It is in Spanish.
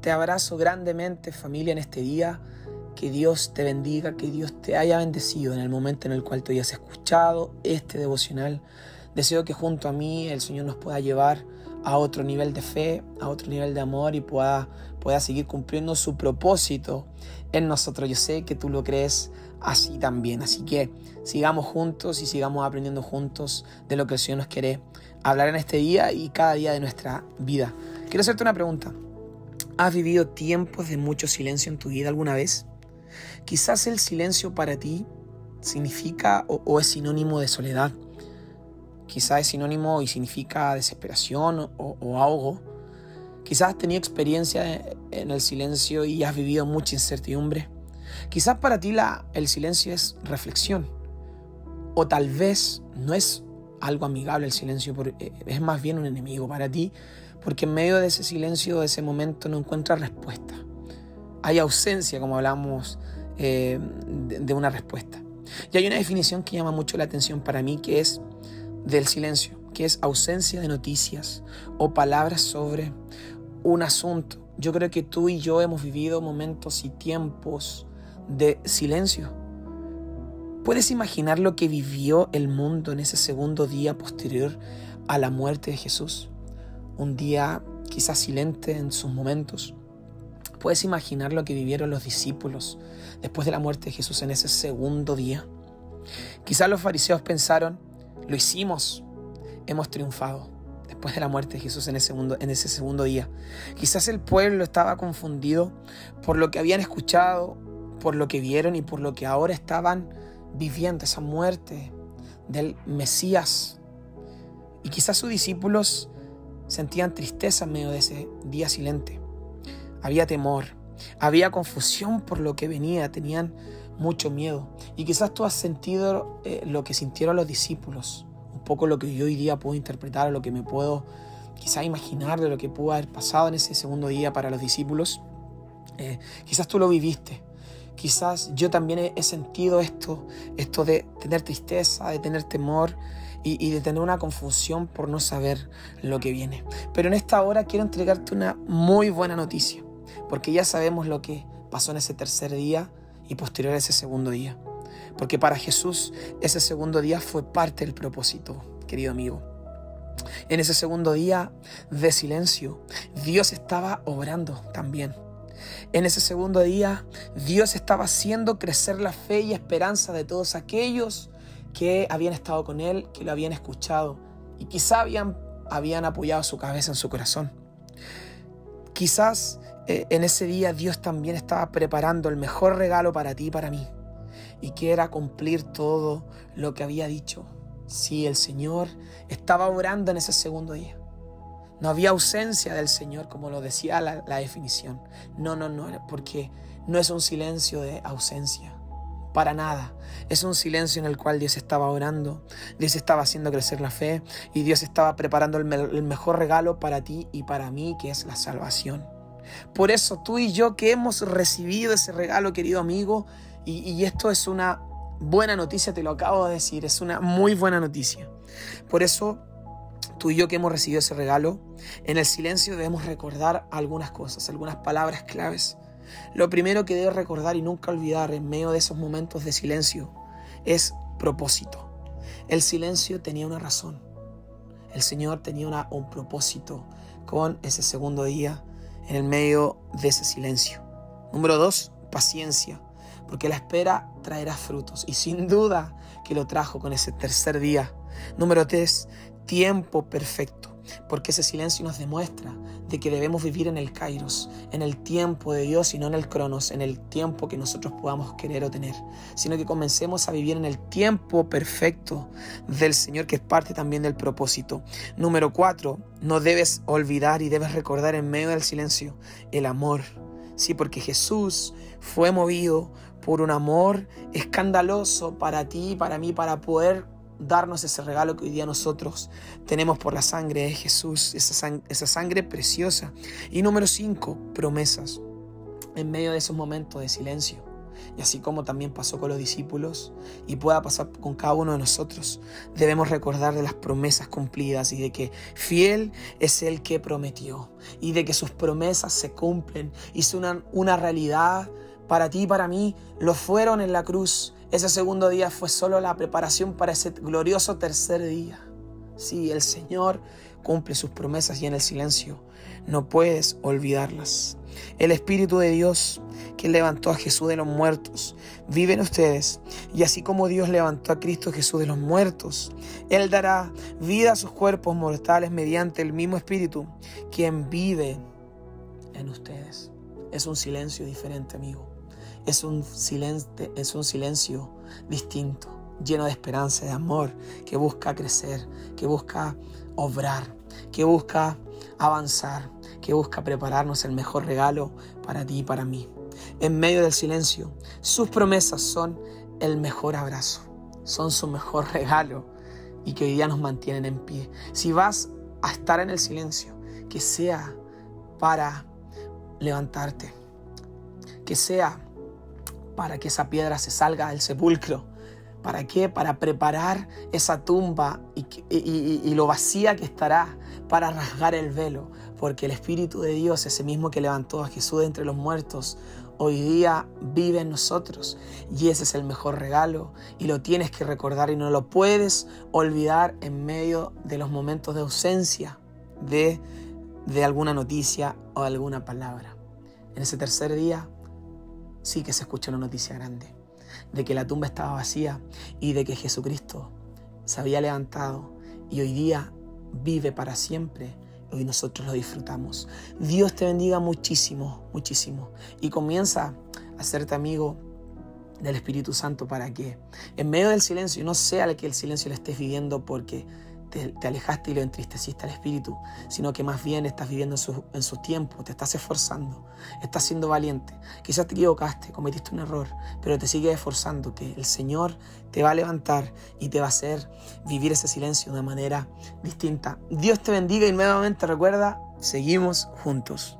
Te abrazo grandemente familia en este día. Que Dios te bendiga, que Dios te haya bendecido en el momento en el cual tú hayas escuchado este devocional. Deseo que junto a mí el Señor nos pueda llevar a otro nivel de fe, a otro nivel de amor y pueda, pueda seguir cumpliendo su propósito en nosotros. Yo sé que tú lo crees así también. Así que sigamos juntos y sigamos aprendiendo juntos de lo que el Señor nos quiere hablar en este día y cada día de nuestra vida. Quiero hacerte una pregunta. ¿Has vivido tiempos de mucho silencio en tu vida alguna vez? Quizás el silencio para ti significa o, es sinónimo de soledad. Quizás es sinónimo y significa desesperación o, ahogo. Quizás has tenido experiencia en el silencio y has vivido mucha incertidumbre. Quizás para ti el silencio es reflexión. O tal vez no es algo amigable el silencio, eh, es más bien un enemigo para ti, porque en medio de ese silencio, de ese momento, no encuentras respuesta. Hay ausencia, como hablamos eh, de, una respuesta. Y hay una definición que llama mucho la atención para mí, que es del silencio, que es ausencia de noticias o palabras sobre un asunto. Yo creo que tú y yo hemos vivido momentos y tiempos de silencio. ¿Puedes imaginar lo que vivió el mundo en ese segundo día posterior a la muerte de Jesús? Un día quizás silente en sus momentos, ¿Puedes imaginar lo que vivieron los discípulos después de la muerte de Jesús en ese segundo día? Quizás los fariseos pensaron, lo hicimos, hemos triunfado después de la muerte de Jesús en ese, segundo, en ese segundo día. Quizás el pueblo estaba confundido por lo que habían escuchado, por lo que vieron y por lo que ahora estaban viviendo, esa muerte del Mesías. Y quizás sus discípulos sentían tristeza en medio de ese día silente había temor, había confusión por lo que venía, tenían mucho miedo. Y quizás tú has sentido eh, lo que sintieron los discípulos, un poco lo que yo hoy día puedo interpretar, lo que me puedo quizás imaginar de lo que pudo haber pasado en ese segundo día para los discípulos. Eh, quizás tú lo viviste. Quizás yo también he, sentido esto, esto de tener tristeza, de tener temor y, de tener una confusión por no saber lo que viene. Pero en esta hora quiero entregarte una muy buena noticia porque ya sabemos lo que pasó en ese tercer día y posterior a ese segundo día. Porque para Jesús ese segundo día fue parte del propósito, querido amigo. En ese segundo día de silencio, Dios estaba obrando también. En ese segundo día, Dios estaba haciendo crecer la fe y esperanza de todos aquellos que habían estado con Él, que lo habían escuchado y quizá habían, habían apoyado su cabeza en su corazón. Quizás eh, en ese día Dios también estaba preparando el mejor regalo para ti y para mí, y que era cumplir todo lo que había dicho. Sí, el Señor estaba orando en ese segundo día. No había ausencia del Señor, como lo decía la, la definición. No, no, no, porque no es un silencio de ausencia para nada. Es un silencio en el cual Dios estaba orando, Dios estaba haciendo crecer la fe y Dios estaba preparando el, mejor regalo para ti y para mí, que es la salvación. Por eso tú y yo que hemos recibido ese regalo, querido amigo, y, esto es una buena noticia, te lo acabo de decir, es una muy buena noticia. Por eso tú y yo que hemos recibido ese regalo, en el silencio debemos recordar algunas cosas, algunas palabras claves. Lo primero que debes recordar y nunca olvidar en medio de esos momentos de silencio es propósito. El silencio tenía una razón. El Señor tenía un propósito con ese segundo día en el medio de ese silencio. Número dos, paciencia, porque la espera traerá frutos y sin duda que lo trajo con ese tercer día. Número tres, tiempo perfecto porque ese silencio nos demuestra de que debemos vivir en el kairos, en el tiempo de Dios y no en el cronos, en el tiempo que nosotros podamos querer o tener, sino que comencemos a vivir en el tiempo perfecto del Señor, que es parte también del propósito. Número cuatro, no debes olvidar y debes recordar en medio del silencio el amor. Sí, porque Jesús fue movido por un amor escandaloso para ti para mí, para poder darnos ese regalo que hoy día nosotros tenemos por la sangre de Jesús, esa, esa sangre preciosa. Y número cinco, promesas. En medio de esos momentos de silencio, Y así como también pasó con los discípulos y pueda pasar con cada uno de nosotros, debemos recordar de las promesas cumplidas y de que fiel es el que prometió y de que sus promesas se cumplen y son una, una realidad para ti y para mí. Lo fueron en la cruz. Ese segundo día fue solo la preparación para ese glorioso tercer día. Sí, el Señor cumple sus promesas y en el silencio no puedes olvidarlas. El Espíritu de Dios que levantó a Jesús de los muertos vive en ustedes y así como Dios levantó a Cristo Jesús de los muertos, Él dará vida a sus cuerpos mortales mediante el mismo Espíritu quien vive en ustedes. Es un silencio diferente, amigo. Es un silencio, es un silencio distinto, lleno de esperanza, de amor, que busca crecer, que busca obrar, que busca avanzar, que busca prepararnos el mejor regalo para ti y para mí. En medio del silencio, sus promesas son el mejor abrazo, son su mejor regalo y que hoy día nos mantienen en pie. Si vas a estar en el silencio, que sea para levantarte, que sea para que esa piedra se salga del sepulcro. ¿Para qué? Para preparar esa tumba y, lo vacía que estará para rasgar el velo, porque el Espíritu de Dios, ese mismo que levantó a Jesús de entre los muertos, hoy día vive en nosotros y ese es el mejor regalo y lo tienes que recordar y no lo puedes olvidar en medio de los momentos de ausencia de, de alguna noticia o alguna palabra. En ese tercer día, sí que se escucha una noticia grande, de que la tumba estaba vacía y de que Jesucristo se había levantado y hoy día vive para siempre. Hoy nosotros lo disfrutamos. Dios te bendiga muchísimo, muchísimo. Y comienza a hacerte amigo del Espíritu Santo para que en medio del silencio, no sea que el silencio lo estés viviendo porque te, alejaste y lo entristeciste al Espíritu, sino que más bien estás viviendo en su, en su tiempo, te estás esforzando, estás siendo valiente. Quizás te equivocaste, cometiste un error, pero te sigues esforzando, que el Señor te va a levantar y te va a hacer vivir ese silencio de una manera distinta. Dios te bendiga y nuevamente recuerda, seguimos juntos.